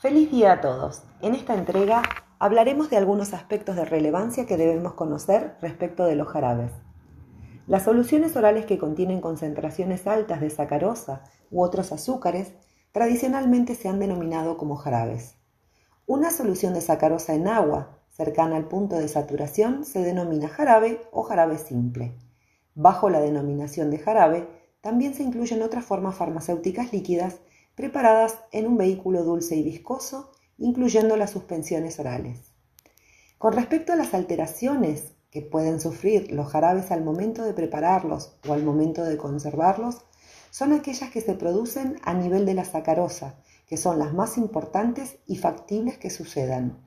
Feliz día a todos. En esta entrega hablaremos de algunos aspectos de relevancia que debemos conocer respecto de los jarabes. Las soluciones orales que contienen concentraciones altas de sacarosa u otros azúcares tradicionalmente se han denominado como jarabes. Una solución de sacarosa en agua cercana al punto de saturación se denomina jarabe o jarabe simple. Bajo la denominación de jarabe también se incluyen otras formas farmacéuticas líquidas preparadas en un vehículo dulce y viscoso, incluyendo las suspensiones orales. Con respecto a las alteraciones que pueden sufrir los jarabes al momento de prepararlos o al momento de conservarlos, son aquellas que se producen a nivel de la sacarosa, que son las más importantes y factibles que sucedan.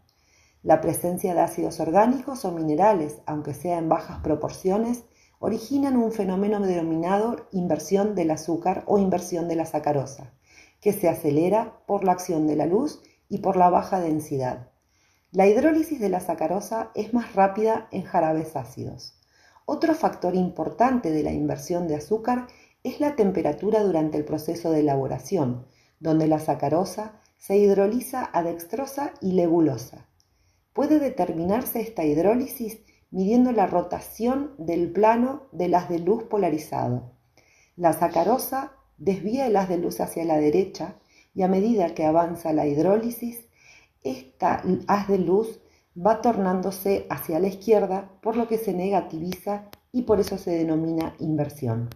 La presencia de ácidos orgánicos o minerales, aunque sea en bajas proporciones, originan un fenómeno denominado inversión del azúcar o inversión de la sacarosa, que se acelera por la acción de la luz y por la baja densidad. La hidrólisis de la sacarosa es más rápida en jarabes ácidos. Otro factor importante de la inversión de azúcar es la temperatura durante el proceso de elaboración, donde la sacarosa se hidroliza a dextrosa y lebulosa. Puede determinarse esta hidrólisis midiendo la rotación del plano del haz de luz polarizado. La sacarosa desvía el haz de luz hacia la derecha y a medida que avanza la hidrólisis, esta haz de luz va tornándose hacia la izquierda, por lo que se negativiza y por eso se denomina inversión.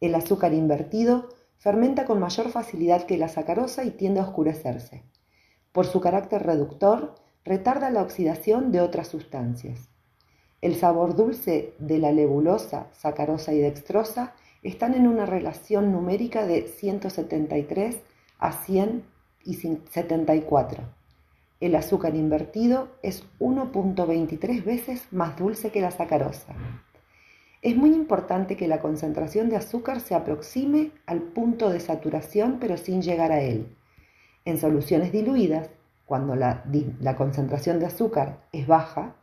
El azúcar invertido fermenta con mayor facilidad que la sacarosa y tiende a oscurecerse. Por su carácter reductor, retarda la oxidación de otras sustancias. El sabor dulce de la lebulosa, sacarosa y dextrosa están en una relación numérica de 173 a 100 y 74. El azúcar invertido es 1.23 veces más dulce que la sacarosa. Es muy importante que la concentración de azúcar se aproxime al punto de saturación pero sin llegar a él. En soluciones diluidas, cuando la, la concentración de azúcar es baja,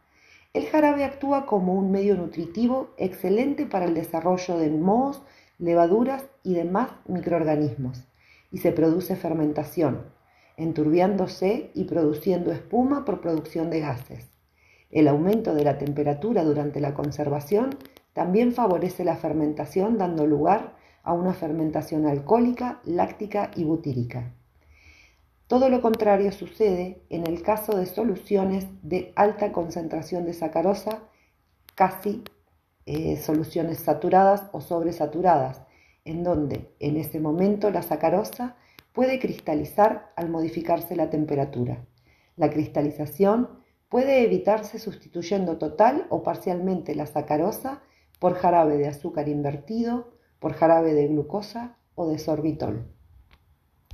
el jarabe actúa como un medio nutritivo excelente para el desarrollo de mohos, levaduras y demás microorganismos, y se produce fermentación, enturbiándose y produciendo espuma por producción de gases. El aumento de la temperatura durante la conservación también favorece la fermentación dando lugar a una fermentación alcohólica, láctica y butírica. Todo lo contrario sucede en el caso de soluciones de alta concentración de sacarosa, casi eh, soluciones saturadas o sobresaturadas, en donde en ese momento la sacarosa puede cristalizar al modificarse la temperatura. La cristalización puede evitarse sustituyendo total o parcialmente la sacarosa por jarabe de azúcar invertido, por jarabe de glucosa o de sorbitol.